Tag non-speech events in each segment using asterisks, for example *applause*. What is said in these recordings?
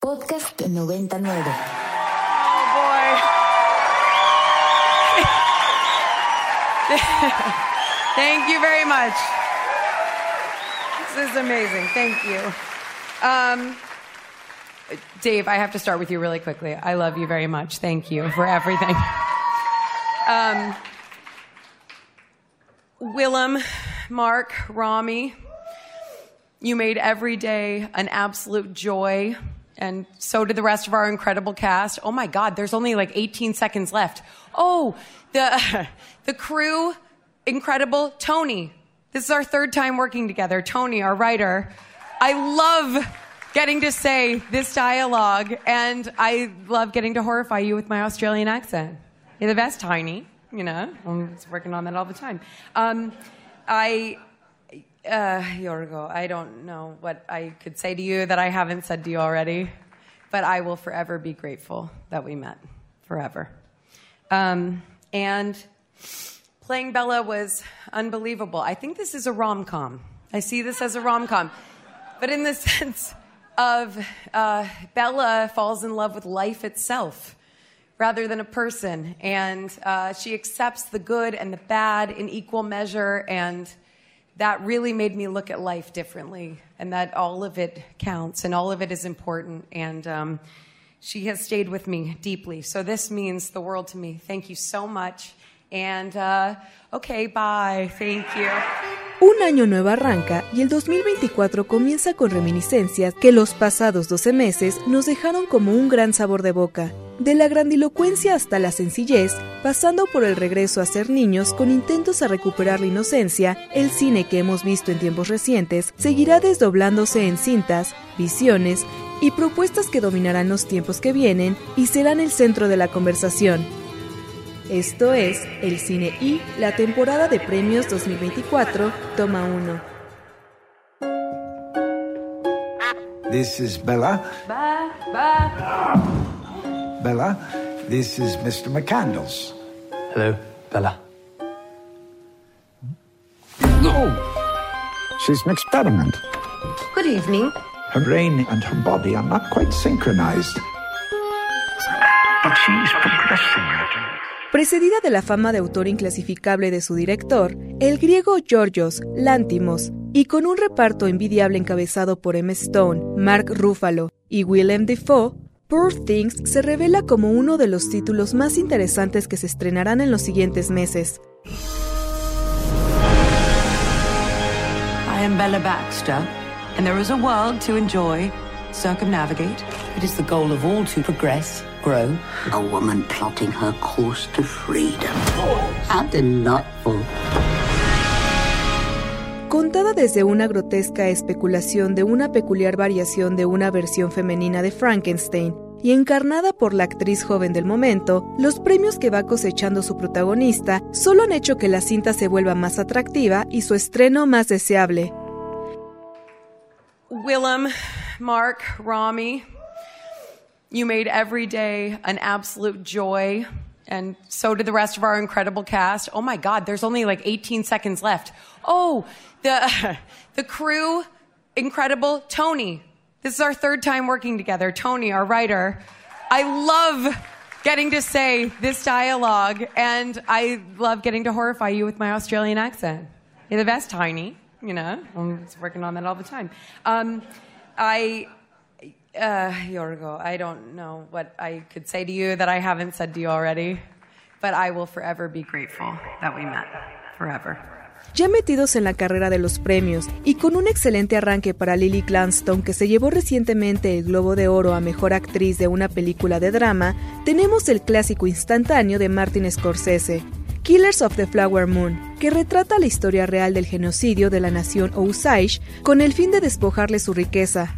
Podcast 99. *laughs* Thank you very much. This is amazing. Thank you. Um, Dave, I have to start with you really quickly. I love you very much. Thank you for everything. *laughs* Um, Willem, Mark, Rami, you made every day an absolute joy, and so did the rest of our incredible cast. Oh my God, there's only like 18 seconds left. Oh, the, *laughs* the crew, incredible. Tony, this is our third time working together. Tony, our writer. I love getting to say this dialogue, and I love getting to horrify you with my Australian accent. You're the best, Tiny. You know, I'm working on that all the time. Um, I, uh, Yorgo, I don't know what I could say to you that I haven't said to you already, but I will forever be grateful that we met. Forever. Um, and playing Bella was unbelievable. I think this is a rom com. I see this as a rom com. But in the *laughs* sense of uh, Bella falls in love with life itself rather than a person. And uh, she accepts the good and the bad in equal measure. And that really made me look at life differently and that all of it counts and all of it is important. And um, she has stayed with me deeply. So this means the world to me. Thank you so much. And uh, okay, bye. Thank you. Un año nuevo arranca y el 2024 comienza con reminiscencias que los pasados 12 meses nos dejaron como un gran sabor de boca. De la grandilocuencia hasta la sencillez, pasando por el regreso a ser niños con intentos a recuperar la inocencia, el cine que hemos visto en tiempos recientes seguirá desdoblándose en cintas, visiones y propuestas que dominarán los tiempos que vienen y serán el centro de la conversación. Esto es El Cine y la temporada de premios 2024, toma 1. This is Bella. Bye. Bye. Bella, this is Mr. McCandles. Hello, Bella. Oh, she's an experiment. Good evening. Her brain and her body are not quite synchronized. But she's progressing. Precedida de la fama de autor inclasificable de su director, el griego Georgios Lántimos, y con un reparto envidiable encabezado por Emma Stone, Mark Ruffalo y Willem Dafoe, Poor Things se revela como uno de los títulos más interesantes que se estrenarán en los siguientes meses. I am Bella Baxter, and there is a world to enjoy, circumnavigate. It is the goal of all to progress, grow. A woman plotting her course to freedom. How delightful. Contada desde una grotesca especulación de una peculiar variación de una versión femenina de Frankenstein y encarnada por la actriz joven del momento, los premios que va cosechando su protagonista solo han hecho que la cinta se vuelva más atractiva y su estreno más deseable. Willem, Mark, Rami, you made every day an absolute joy, and so did the rest of our incredible cast. Oh my God, there's only like 18 seconds left. Oh, the, *laughs* the crew, incredible. Tony, this is our third time working together. Tony, our writer. I love getting to say this dialogue, and I love getting to horrify you with my Australian accent. You're the best, Tiny. You know, I'm working on that all the time. Um, I, uh, I don't know what I could say to you that I haven't said to you already, but I will forever be grateful that we met. Forever. Ya metidos en la carrera de los premios y con un excelente arranque para Lily Gladstone que se llevó recientemente el Globo de Oro a Mejor Actriz de una película de drama, tenemos el clásico instantáneo de Martin Scorsese, Killers of the Flower Moon, que retrata la historia real del genocidio de la nación Osage con el fin de despojarle su riqueza.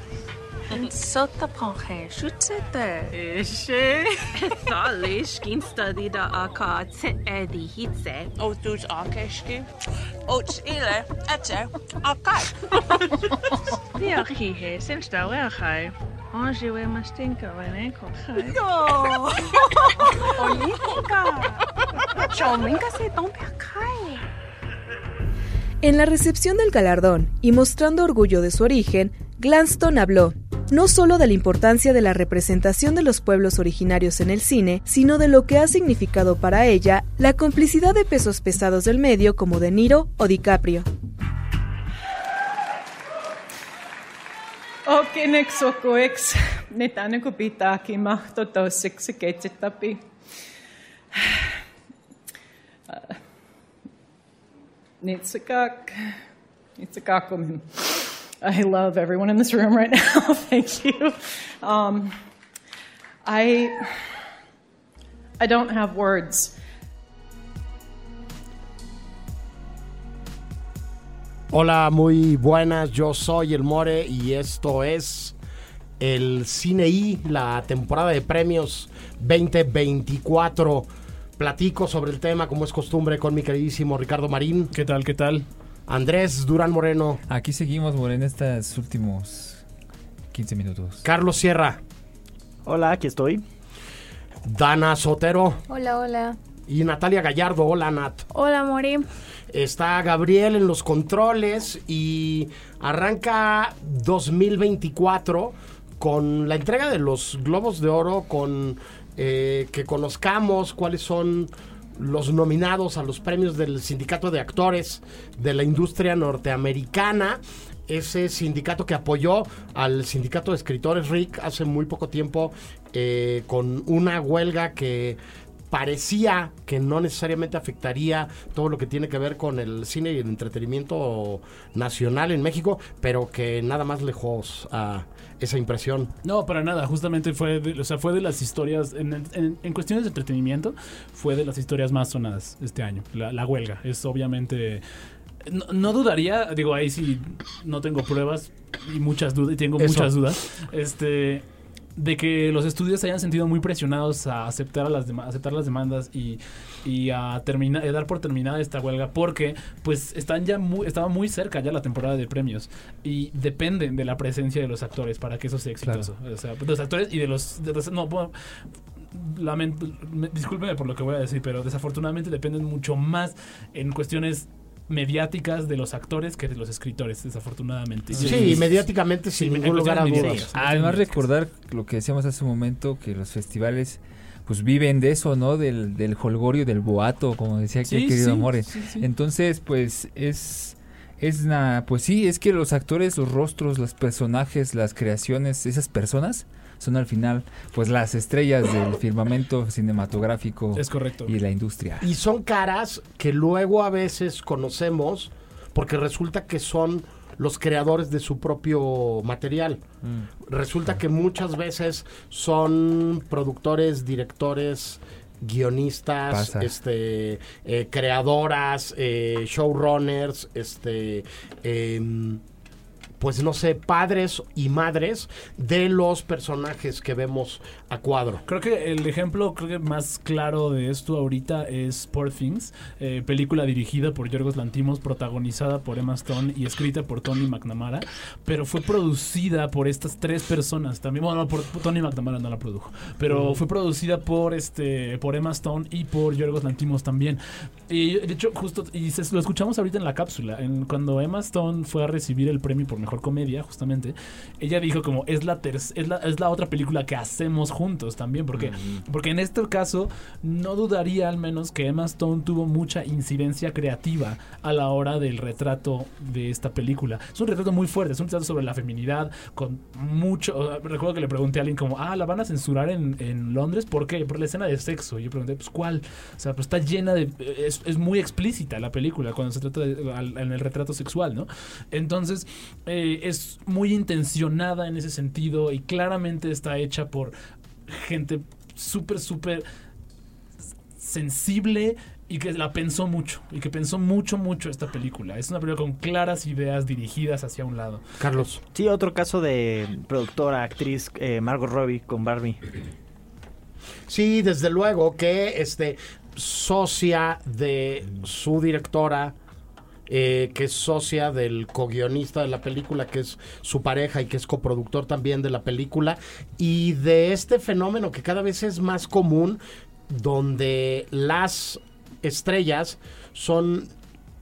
ponche, shutsete. Ishe. Thalish, gin study da aka te edi hitze. Otus akeshki. Ots ile, etse, akai. Ja, hihe, sen stau ergai. Ange we mastinka we neko khai. No. *laughs* Olímpica. Chominka se tompe akai. En la recepción del galardón y mostrando orgullo de su origen, Glanston habló no solo de la importancia de la representación de los pueblos originarios en el cine, sino de lo que ha significado para ella la complicidad de pesos pesados del medio como De Niro o DiCaprio. Okinek sokueks, netane kupita kimahto tosik seketsetapi. Nitsikak, Nitsikakum. I love everyone in this room right *laughs* now. Thank you. Um, I, I don't have words. Hola, muy buenas. Yo soy el More y esto es el Cine I, la temporada de premios 2024. Platico sobre el tema, como es costumbre, con mi queridísimo Ricardo Marín. ¿Qué tal? ¿Qué tal? Andrés Durán Moreno. Aquí seguimos, Moreno, estos últimos 15 minutos. Carlos Sierra. Hola, aquí estoy. Dana Sotero. Hola, hola. Y Natalia Gallardo. Hola, Nat. Hola, Mori. Está Gabriel en los controles y arranca 2024 con la entrega de los Globos de Oro, con eh, que conozcamos cuáles son los nominados a los premios del Sindicato de Actores de la Industria Norteamericana. Ese sindicato que apoyó al Sindicato de Escritores Rick hace muy poco tiempo eh, con una huelga que parecía que no necesariamente afectaría todo lo que tiene que ver con el cine y el entretenimiento nacional en México, pero que nada más lejos a esa impresión. No, para nada, justamente fue de, o sea, fue de las historias, en, en, en, cuestiones de entretenimiento, fue de las historias más sonadas este año, la, la huelga. Es obviamente... No, no, dudaría, digo, ahí sí no tengo pruebas y muchas dudas, y tengo Eso. muchas dudas. Este, de que los estudios se hayan sentido muy presionados a aceptar, a las, aceptar las demandas y, y a terminar, a dar por terminada esta huelga porque pues están ya muy, estaba muy cerca ya la temporada de premios y dependen de la presencia de los actores para que eso sea exitoso. Claro. O sea, de los actores y de los... De los no, bueno, lamento, me, discúlpeme por lo que voy a decir, pero desafortunadamente dependen mucho más en cuestiones mediáticas de los actores que de los escritores, desafortunadamente. Sí, sí mediáticamente sin ningún lugar a dudas. Además recordar lo que decíamos hace un momento, que los festivales pues viven de eso, ¿no? Del, del holgorio, del boato, como decía aquí sí, querido sí, Amore. Sí, Entonces, pues es... Es una, pues sí, es que los actores, los rostros, los personajes, las creaciones, esas personas son al final pues las estrellas del firmamento cinematográfico es correcto. y la industria. Y son caras que luego a veces conocemos porque resulta que son los creadores de su propio material. Mm. Resulta que muchas veces son productores, directores, guionistas, Pasa. este, eh, creadoras, eh, showrunners, este, eh, pues no sé, padres y madres de los personajes que vemos a cuadro. Creo que el ejemplo creo que más claro de esto ahorita es Poor Things, eh, película dirigida por Yorgos Lantimos, protagonizada por Emma Stone y escrita por Tony McNamara, pero fue producida por estas tres personas también. Bueno, por, por Tony McNamara no la produjo, pero fue producida por este por Emma Stone y por Yorgos Lantimos también. Y de hecho justo y se, lo escuchamos ahorita en la cápsula, en, cuando Emma Stone fue a recibir el premio por mejor comedia, justamente, ella dijo como es la, es la, es la otra película que hacemos juntos también, porque, uh -huh. porque en este caso no dudaría al menos que Emma Stone tuvo mucha incidencia creativa a la hora del retrato de esta película. Es un retrato muy fuerte, es un retrato sobre la feminidad, con mucho... Recuerdo que le pregunté a alguien como, ah, ¿la van a censurar en, en Londres? ¿Por qué? Por la escena de sexo. Y yo pregunté, pues, ¿cuál? O sea, pues está llena de... Es, es muy explícita la película cuando se trata de, al, en el retrato sexual, ¿no? Entonces, eh, es muy intencionada en ese sentido y claramente está hecha por gente súper, súper sensible y que la pensó mucho, y que pensó mucho, mucho esta película. Es una película con claras ideas dirigidas hacia un lado. Carlos. Sí, otro caso de productora, actriz, eh, Margot Robbie con Barbie. Sí, desde luego que este socia de su directora, eh, que es socia del co-guionista de la película, que es su pareja y que es coproductor también de la película, y de este fenómeno que cada vez es más común, donde las estrellas son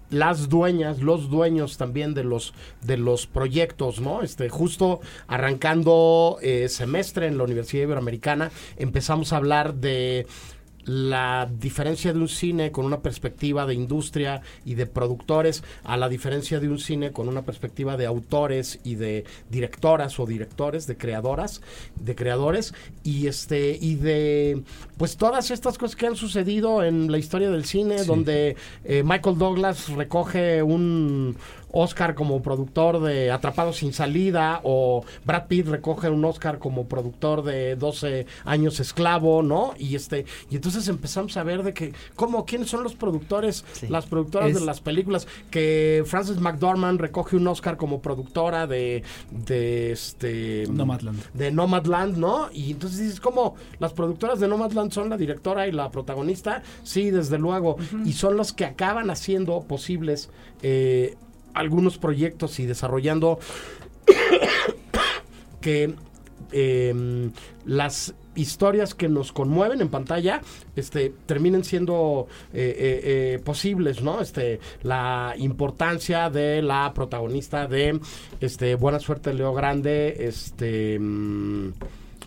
las dueñas, los dueños también de los de los proyectos, ¿no? Este, justo arrancando eh, semestre en la Universidad Iberoamericana, empezamos a hablar de la diferencia de un cine con una perspectiva de industria y de productores a la diferencia de un cine con una perspectiva de autores y de directoras o directores, de creadoras, de creadores y este y de pues todas estas cosas que han sucedido en la historia del cine donde eh, Michael Douglas recoge un Oscar como productor de Atrapados sin salida o Brad Pitt recoge un Oscar como productor de 12 años esclavo, ¿no? Y este y entonces empezamos a ver de que cómo quiénes son los productores, las productoras de las películas. Que Frances McDormand recoge un Oscar como productora de de este Nomadland. de Nomadland, ¿no? Y entonces dices cómo las productoras de Nomadland son la directora y la protagonista, sí, desde luego, y son los que acaban haciendo posibles eh, algunos proyectos y desarrollando *coughs* que eh, las historias que nos conmueven en pantalla este terminen siendo eh, eh, eh, posibles no este la importancia de la protagonista de este buena suerte Leo Grande este mm,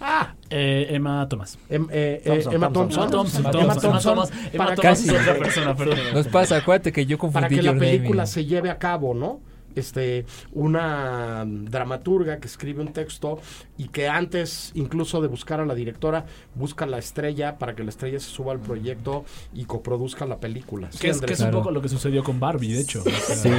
Ah, eh, Emma Thomas. Em, eh, eh, Emma Thompson. Emma Thompson. Emma Thompson. Emma para Thomas que- es otra *laughs* persona, perdón. Nos pasa, acuérdate que yo confundí para que la película se lleve a cabo, ¿no? Este, una dramaturga que escribe un texto y que antes incluso de buscar a la directora, busca a la estrella para que la estrella se suba al proyecto y coproduzca la película. Sí, Que es, que es un poco lo que sucedió con Barbie, de hecho. Sí.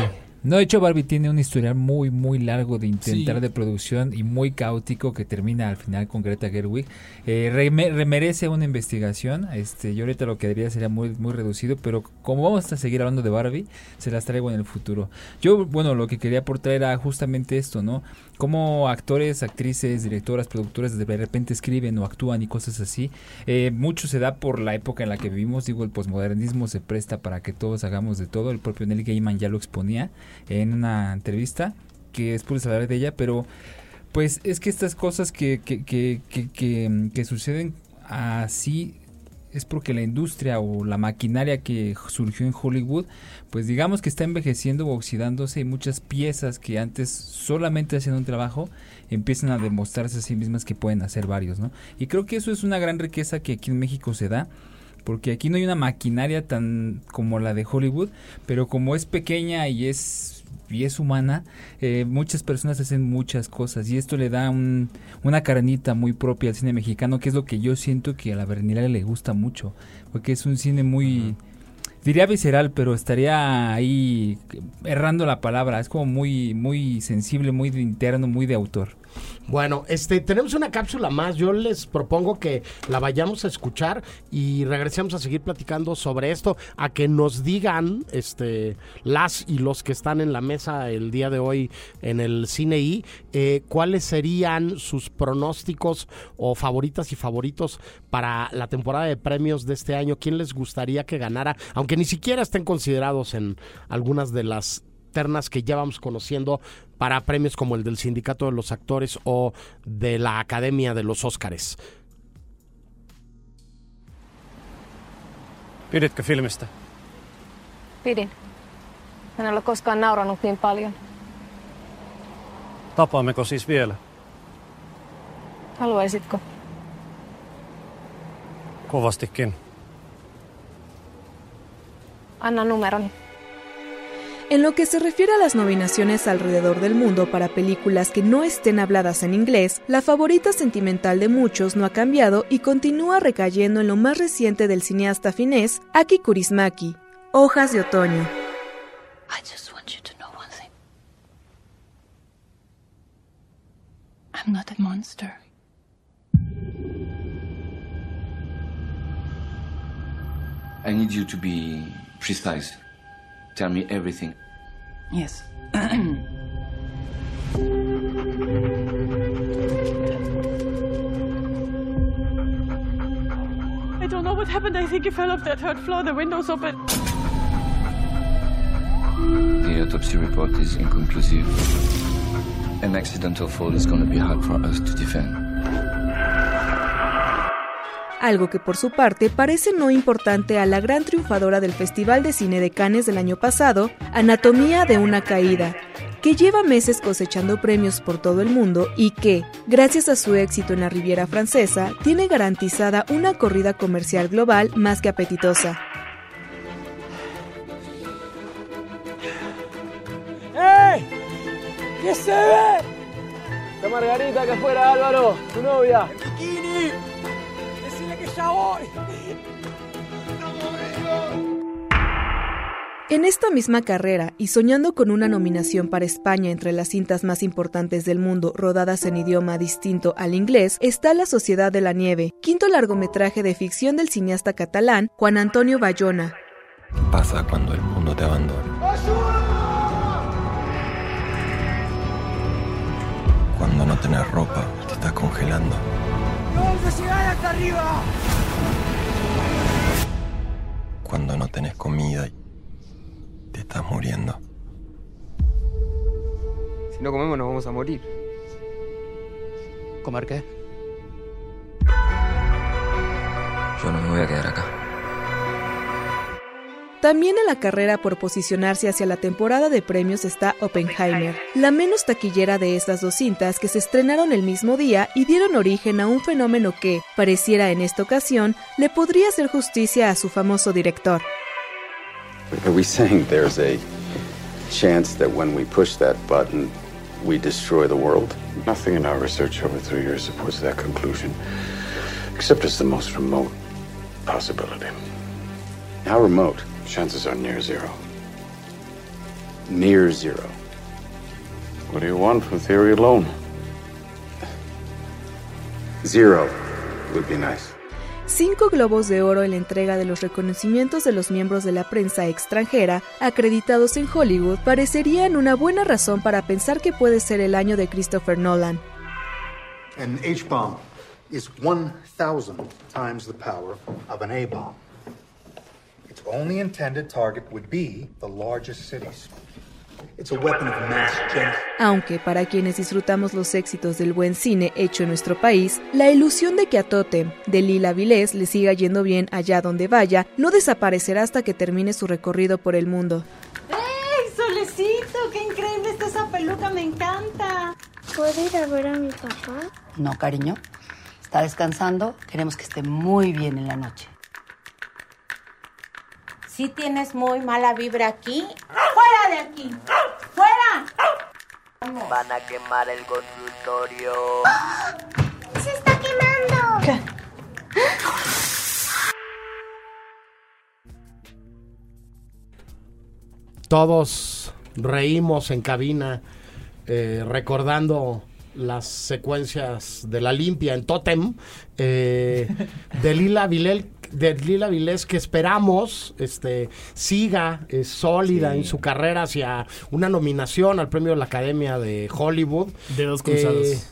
No, de hecho Barbie tiene un historial muy, muy largo de intentar Sí. de producción y muy caótico que termina al final con Greta Gerwig. Eh, reme- remerece una investigación. Este, yo ahorita lo que diría sería muy, muy reducido, pero como vamos a seguir hablando de Barbie, se las traigo en el futuro. Yo, bueno, lo que quería aportar era justamente esto, ¿no? Como actores, actrices, directoras, productoras de repente escriben o actúan y cosas así. Eh, mucho se da por la época en la que vivimos. Digo, el posmodernismo se presta para que todos hagamos de todo. El propio Neil Gaiman ya lo exponía en una entrevista que después les hablaré de ella, pero pues es que estas cosas que, que, que, que, que- que suceden así es porque la industria o la maquinaria que surgió en Hollywood, pues digamos que está envejeciendo o oxidándose y muchas piezas que antes solamente hacían un trabajo empiezan a demostrarse a sí mismas que pueden hacer varios, ¿no? Y creo que eso es una gran riqueza que aquí en México se da, porque aquí no hay una maquinaria tan como la de Hollywood, pero como es pequeña y es y es humana, eh, muchas personas hacen muchas cosas y esto le da un- una carnita muy propia al cine mexicano, que es lo que yo siento que a la Bernilaria le gusta mucho, porque es un cine muy, diría visceral, pero estaría ahí errando la palabra, es como muy, muy sensible, muy de interno, muy de autor. Bueno, este, tenemos una cápsula más. Yo les propongo que la vayamos a escuchar y regresemos a seguir platicando sobre esto, a que nos digan, este, las y los que están en la mesa el día de hoy en el Cine I, eh, cuáles serían sus pronósticos o favoritas y favoritos para la temporada de premios de este año. ¿Quién les gustaría que ganara? Aunque ni siquiera estén considerados en algunas de las ternas que ya vamos conociendo para premios como el del Sindicato de los Actores o de la Academia de los Óscares. Piditkö filmistä? Pidin. En ole koskaan nauranut niin paljon. Tapaammeko siis vielä? Haluaisitko? Kovastikin. Anna numeroni. En lo que se refiere a las nominaciones alrededor del mundo para películas que no estén habladas en inglés, la favorita sentimental de muchos no ha cambiado y continúa recayendo en lo más reciente del cineasta finés Aki Kaurismäki, Hojas de Otoño. I just want you to know one thing. I'm not a monster. I need you to be precise. Tell me everything. Yes. *clears throat* I don't know what happened. I think he fell off that third floor. The window's open. The autopsy report is inconclusive. An accidental fall is going to be hard for us to defend. Algo que por su parte parece no importante a la gran triunfadora del Festival de Cine de Cannes del año pasado, Anatomía de una Caída, que lleva meses cosechando premios por todo el mundo y que, gracias a su éxito en la Riviera Francesa, tiene garantizada una corrida comercial global más que apetitosa. ¡Ey! ¿Qué se ve? La Margarita que fuera Álvaro, tu novia. El bikini. Voy. En esta misma carrera, y soñando con una nominación para España entre las cintas más importantes del mundo rodadas en idioma distinto al inglés, está La Sociedad de la Nieve, quinto largometraje de ficción del cineasta catalán Juan Antonio Bayona. ¿Qué pasa cuando el mundo te abandona? Cuando no tenés ropa, te estás congelando. ¡No vamos a llegar hasta arriba! Cuando no tenés comida y te estás muriendo. Si no comemos nos vamos a morir. ¿Comer qué? Yo no me voy a quedar acá. También en la carrera por posicionarse hacia la temporada de premios está Oppenheimer, la menos taquillera de estas dos cintas que se estrenaron el mismo día y dieron origen a un fenómeno que, pareciera en esta ocasión, le podría hacer justicia a su famoso director. Are we saying there's a chance that when we push that button, we destroy the world? Nothing in our research over three years supports that conclusion, except it's the most remote possibility. How remote? Chances are near zero. Near zero. What do you want from theory alone? Zero would be nice. Cinco globos de oro en la entrega de los reconocimientos de los miembros de la prensa extranjera acreditados en Hollywood parecerían una buena razón para pensar que puede ser el año de Christopher Nolan. An H bomb is 1,000 times the power of an A bomb. Its only intended target would be the largest cities. It's a weapon of mass. Aunque para quienes disfrutamos los éxitos del buen cine hecho en nuestro país, la ilusión de que a Totem, de Lila Vilés, le siga yendo bien allá donde vaya, no desaparecerá hasta que termine su recorrido por el mundo. ¡Ey, Solecito! ¡Qué increíble está esa peluca! ¡Me encanta! ¿Puedo ir a ver a mi papá? No, cariño. Está descansando. Queremos que esté muy bien en la noche. Si tienes muy mala vibra aquí, ¡fuera de aquí! ¡Fuera! Van a quemar el consultorio. ¡Se está quemando! ¿Qué? Todos reímos en cabina eh, recordando las secuencias de la limpia en Totem eh, de Lila Vilel de Lila Vilés que esperamos este siga eh, sólida Sí. en su carrera hacia una nominación al premio de la Academia de Hollywood De dos cruzados.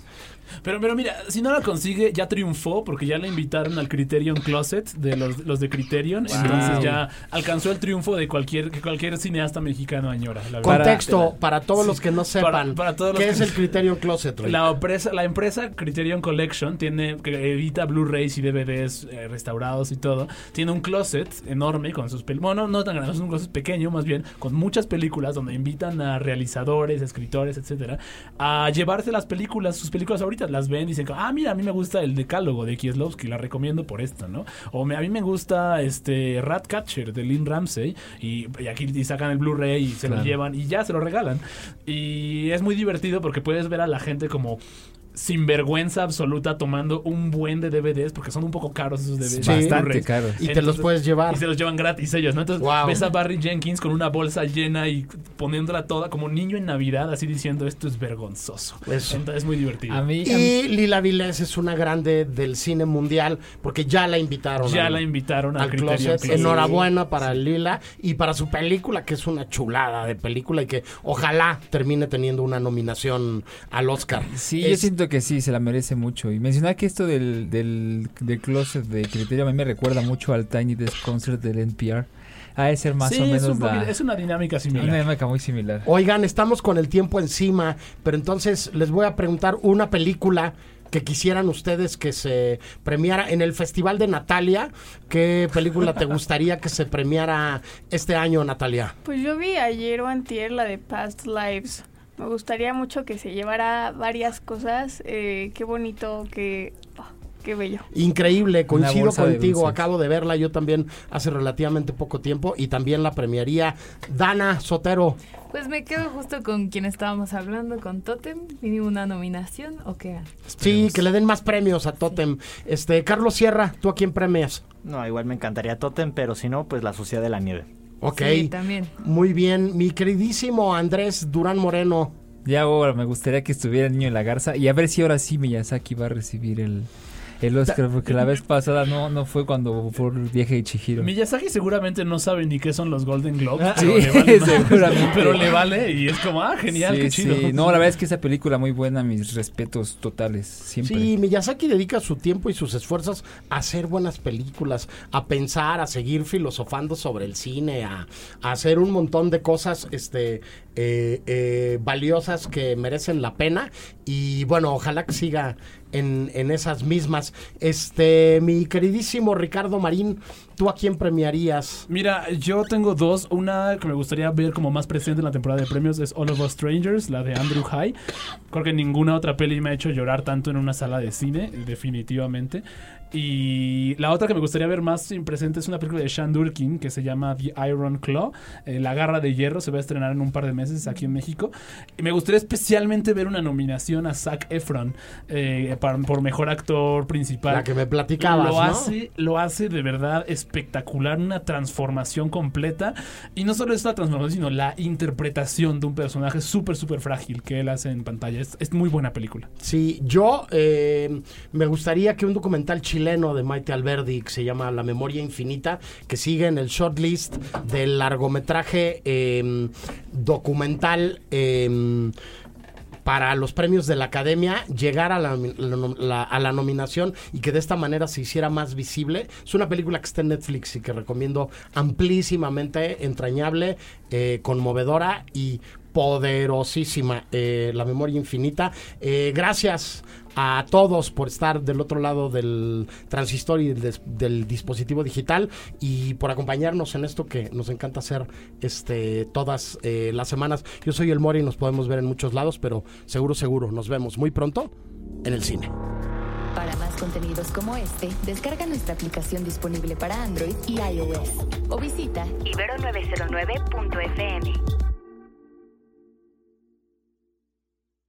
Pero, pero mira, si no la consigue, ya triunfó porque ya la invitaron al Criterion Closet de los, los de Criterion. Wow. Entonces ya alcanzó el triunfo de cualquier, que cualquier cineasta mexicano añora. la. Contexto para todos los que no sepan Para- para todos los qué que- es el Criterion Closet. La empresa, la empresa Criterion Collection tiene que edita Blu-rays y DVDs eh, restaurados y todo. Tiene un closet enorme con sus películas. Bueno, no tan grande, es un closet pequeño más bien, con muchas películas donde invitan a realizadores, escritores, etcétera, a llevarse las películas, sus películas ahorita, las ven y dicen, ah, mira, a mí me gusta el Decálogo de Kieslowski, la recomiendo por esto, ¿no? O me- a mí me gusta este Ratcatcher de Lynn Ramsey y, y aquí y sacan el Blu-ray y se lo llevan y ya se lo regalan. Y es muy divertido porque puedes ver a la gente como sinvergüenza absoluta tomando un buen de DVDs, porque son un poco caros esos DVDs. Sí. Bastante caros. Y te los puedes llevar. Y se los llevan gratis ellos, ¿no? Entonces Wow. ves a Barry Jenkins con una bolsa llena y poniéndola toda como niño en Navidad, así diciendo esto es vergonzoso. Eso. Entonces es muy divertido. A mí, Y Lila Vilés es una grande del cine mundial porque ya la invitaron. Ya al- la invitaron al al closet. Enhorabuena para Lila y para su película, que es una chulada de película y que ojalá termine teniendo una nominación al Oscar. Sí, yo Es- siento que sí, se la merece mucho. Y mencionar que esto del, del, del closet de criterio a mí me recuerda mucho al Tiny Desk Concert del NPR. Ha de ser más Sí, o es, menos un poquito- la... es una dinámica Una similar. dinámica muy similar. Oigan, estamos con el tiempo encima, pero entonces les voy a preguntar una película que quisieran ustedes que se premiara en el Festival de Natalia. ¿Qué película te gustaría que se premiara este año, Natalia? Pues yo vi ayer o antier la de Past Lives. Me gustaría mucho que se llevara varias cosas. Eh, qué bonito, qué, oh, qué bello. Increíble, coincido de contigo, acabo de verla yo también hace relativamente poco tiempo y también la premiaría Dana Sotero. Pues me quedo justo con quien estábamos hablando, con Totem. ¿Mínimo una nominación o qué? Sí, que le den más premios a Totem. Este, Carlos Sierra, ¿tú a quién premias? No, igual me encantaría Totem, pero si no, pues la Sociedad de la Nieve. Ok. Sí, también. Muy bien, mi queridísimo Andrés Durán Moreno. Ya ahora me gustaría que estuviera el niño de la garza y a ver si ahora sí Miyazaki va a recibir el, el Oscar, porque la *laughs* vez pasada no, no fue cuando fue el viaje de Chihiro. Miyazaki seguramente no sabe ni qué son los Golden Globes, Ah, pero, sí, le vale, *laughs* seguramente. pero le vale y es como, ah, genial, Sí, qué chido. sí. No, la verdad es que esa película muy buena, mis respetos totales, siempre. Sí, Miyazaki dedica su tiempo y sus esfuerzos a hacer buenas películas, a pensar, a seguir filosofando sobre el cine, a, a hacer un montón de cosas este, eh, eh, valiosas que merecen la pena. Y bueno, ojalá que siga en, en esas mismas. Este, mi queridísimo Ricardo Marín, ¿tú a quién premiarías? Mira, yo tengo dos. Una que me gustaría ver como más presente en la temporada de premios es All of Us Strangers, la de Andrew High. Creo que ninguna otra peli me ha hecho llorar tanto en una sala de cine, definitivamente. Y la otra que me gustaría ver más presente es una película de Sean Durkin que se llama The Iron Claw, eh, La Garra de Hierro. Se va a estrenar en un par de meses aquí en México. Y me gustaría especialmente ver una nominación a Zac Efron eh, por mejor actor principal. La que me platicabas, Lo ¿no? hace lo hace de verdad espectacular, una transformación completa. Y no solo es la transformación, sino la interpretación de un personaje súper, súper frágil que él hace en pantalla. Es, muy buena película. Sí, yo eh, me gustaría que un documental chileno de Maite Alberdi que se llama La Memoria Infinita, que sigue en el shortlist del largometraje eh, documental eh, para los premios de la academia, llegar a la, a la nominación y que de esta manera se hiciera más visible. Es una película que está en Netflix y que recomiendo amplísimamente, entrañable, eh, conmovedora y poderosísima. eh, la memoria infinita. Eh, gracias a todos por estar del otro lado del transistor y del, dispositivo digital y por acompañarnos en esto que nos encanta hacer este todas eh, las semanas. Yo soy el Mori y nos podemos ver en muchos lados, pero seguro, seguro, nos vemos muy pronto en el cine. Para más contenidos como este, descarga nuestra aplicación disponible para Android y iOS o visita ibero909.fm.